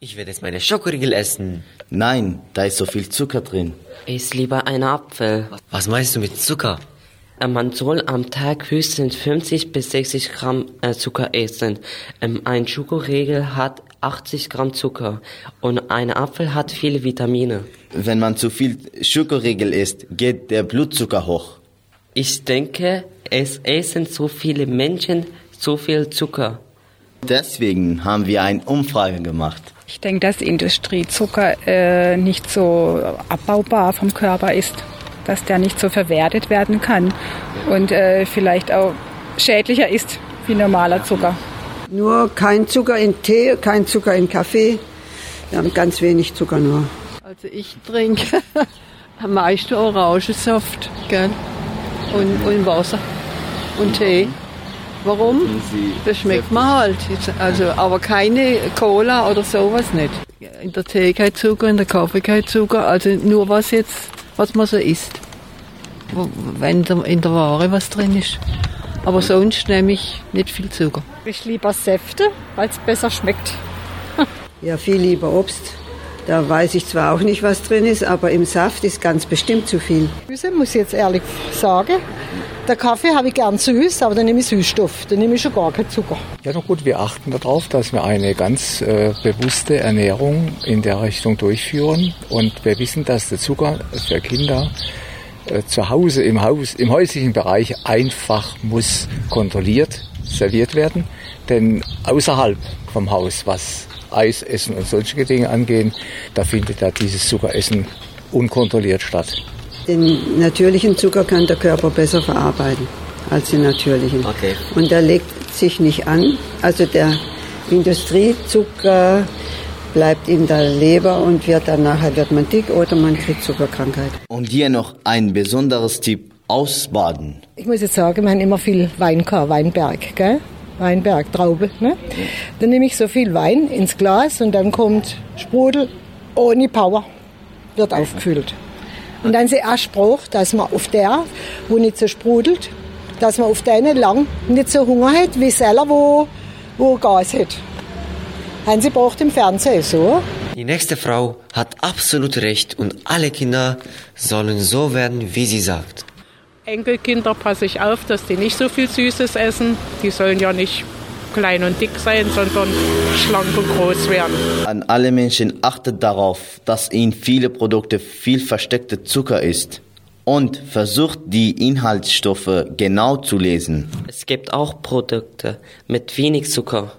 Ich werde jetzt meine Schokoriegel essen. Nein, da ist so viel Zucker drin. Iss lieber einen Apfel. Was meinst du mit Zucker? Man soll am Tag höchstens 50 bis 60 Gramm äh, Zucker essen. Ähm, Ein Schokoriegel hat 80 Gramm Zucker und ein Apfel hat viele Vitamine. Wenn man zu viel Schokoriegel isst, geht der Blutzucker hoch. Ich denke, es essen so viele Menschen so viel Zucker. Deswegen haben wir eine Umfrage gemacht. Ich denke, dass Industriezucker äh, nicht so abbaubar vom Körper ist, dass der nicht so verwertet werden kann und äh, vielleicht auch schädlicher ist wie normaler Zucker. Nur kein Zucker in Tee, kein Zucker in Kaffee. Wir haben ganz wenig Zucker nur. Also ich trinke am meisten Orangensaft, gell? Und, und Wasser und Tee. Warum? Das schmeckt mir halt. Also, aber keine Cola oder sowas nicht. In der Tee kein Zucker, in der Kaffee kein Zucker. Also nur was jetzt, was man so isst. Wenn in der Ware was drin ist. Aber sonst nehme ich nicht viel Zucker. Ich lieber Säfte, weil es besser schmeckt. Ja, viel lieber Obst. Da weiß ich zwar auch nicht, was drin ist, aber im Saft ist ganz bestimmt zu viel. Süße, muss ich jetzt ehrlich sagen. Der Kaffee habe ich gern süß, aber dann nehme ich Süßstoff. Dann nehme ich schon gar keinen Zucker. Ja, na gut, wir achten darauf, dass wir eine ganz äh, bewusste Ernährung in der Richtung durchführen. Und wir wissen, dass der Zucker für Kinder äh, zu Hause im Haus, im häuslichen Bereich einfach muss kontrolliert serviert werden. Denn außerhalb vom Haus, was Eis essen und solche Dinge angehen, da findet ja dieses Zuckeressen unkontrolliert statt. Den natürlichen Zucker kann der Körper besser verarbeiten als den natürlichen. Okay. Und der legt sich nicht an. Also der Industriezucker bleibt in der Leber und wird dann nachher wird man dick oder man kriegt Zuckerkrankheit. Und hier noch ein besonderes Tipp. Ausbaden. Ich muss jetzt sagen, wir haben immer viel Wein gehabt, Weinberg, gell? Weinberg, Traube, ne? Dann nehme ich so viel Wein ins Glas und dann kommt Sprudel ohne Power, wird aufgefüllt. Und dann ist erst Spruch, dass man auf der, wo nicht so sprudelt, dass man auf der nicht lang nicht so Hunger hat, wie selber, wo, wo Gas hat. Haben Sie braucht im Fernsehen, so? Die nächste Frau hat absolut recht und alle Kinder sollen so werden, wie sie sagt. Enkelkinder passe ich auf, dass die nicht so viel Süßes essen. Die sollen ja nicht klein und dick sein, sondern schlank und groß werden. An alle Menschen achtet darauf, dass in viele Produkte viel versteckter Zucker ist. Und versucht die Inhaltsstoffe genau zu lesen. Es gibt auch Produkte mit wenig Zucker.